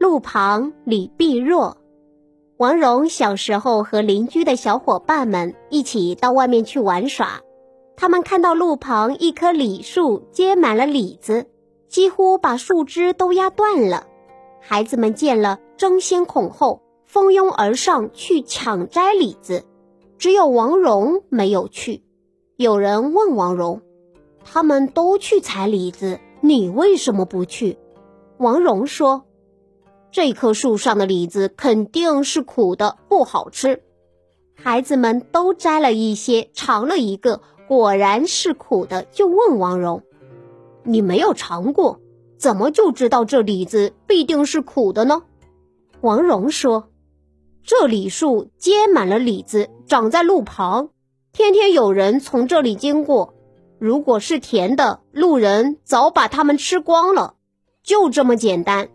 路旁李碧若。王蓉小时候和邻居的小伙伴们一起到外面去玩耍，他们看到路旁一棵李树结满了李子，几乎把树枝都压断了。孩子们见了，争先恐后，蜂拥而上去抢摘李子，只有王蓉没有去。有人问王蓉：“他们都去采李子，你为什么不去？”王蓉说：“这棵树上的李子肯定是苦的，不好吃。”孩子们都摘了一些，尝了一个，果然是苦的，就问王蓉：“你没有尝过，怎么就知道这李子必定是苦的呢？”王蓉说：“这李树结满了李子，长在路旁。”天天有人从这里经过，如果是甜的，路人早把它们吃光了，就这么简单。